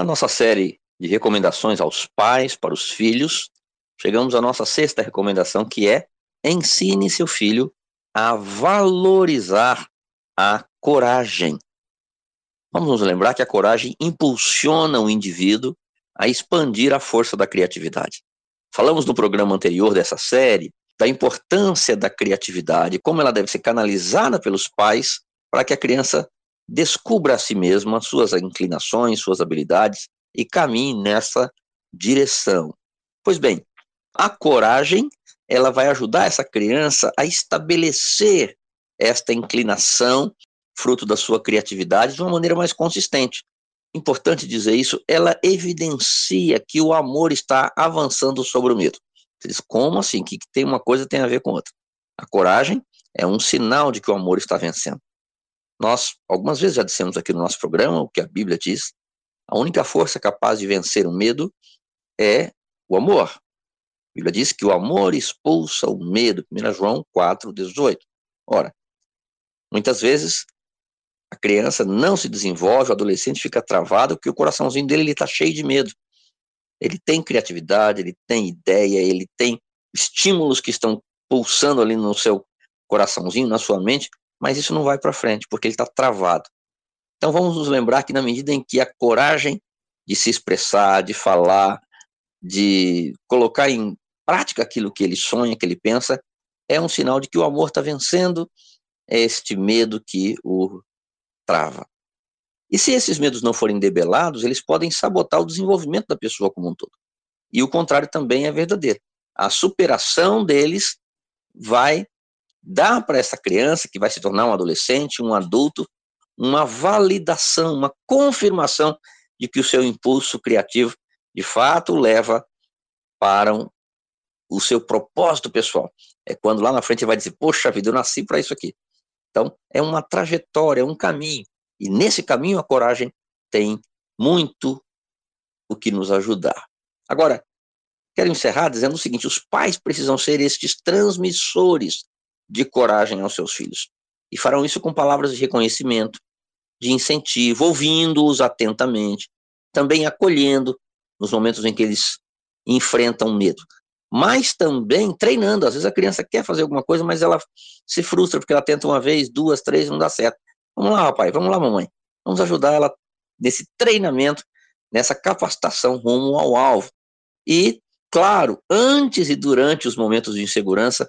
Na nossa série de recomendações aos pais para os filhos, chegamos à nossa sexta recomendação, que é ensine seu filho a valorizar a coragem. Vamos nos lembrar que a coragem impulsiona o indivíduo a expandir a força da criatividade. Falamos no programa anterior dessa série da importância da criatividade, como ela deve ser canalizada pelos pais para que a criança descubra a si mesma suas inclinações, suas habilidades e caminhe nessa direção. Pois bem, a coragem, ela vai ajudar essa criança a estabelecer esta inclinação, fruto da sua criatividade, de uma maneira mais consistente. Importante dizer isso, ela evidencia que o amor está avançando sobre o medo. Diz, como assim? Que tem uma coisa tem a ver com outra? A coragem é um sinal de que o amor está vencendo. Nós, algumas vezes já dissemos aqui no nosso programa o que a Bíblia diz. A única força capaz de vencer o medo é o amor. A Bíblia diz que o amor expulsa o medo. 1 João 4, 18. Ora, muitas vezes a criança não se desenvolve, o adolescente fica travado porque o coraçãozinho dele está cheio de medo. Ele tem criatividade, ele tem ideia, ele tem estímulos que estão pulsando ali no seu coraçãozinho, na sua mente, mas isso não vai para frente, porque ele está travado. Então vamos nos lembrar que na medida em que a coragem de se expressar, de falar, de colocar em prática aquilo que ele sonha, que ele pensa, é um sinal de que o amor está vencendo este medo que o trava. E se esses medos não forem debelados, eles podem sabotar o desenvolvimento da pessoa como um todo. E o contrário também é verdadeiro. A superação deles vai dar para essa criança, que vai se tornar um adolescente, um adulto, uma validação, uma confirmação de que o seu impulso criativo, de fato, leva para um, o seu propósito pessoal. É quando lá na frente vai dizer: Poxa vida, eu nasci para isso aqui. Então, é uma trajetória, é um caminho. E nesse caminho a coragem tem muito o que nos ajudar. Agora, quero encerrar dizendo o seguinte: os pais precisam ser estes transmissores de coragem aos seus filhos. E farão isso com palavras de reconhecimento, de incentivo, ouvindo-os atentamente, também acolhendo nos momentos em que eles enfrentam medo. Mas também treinando. Às vezes a criança quer fazer alguma coisa, mas ela se frustra porque ela tenta uma vez, duas, três, não dá certo. Vamos lá, papai, vamos lá, mamãe. Vamos ajudar ela nesse treinamento, nessa capacitação rumo ao alvo. E, claro, antes e durante os momentos de insegurança,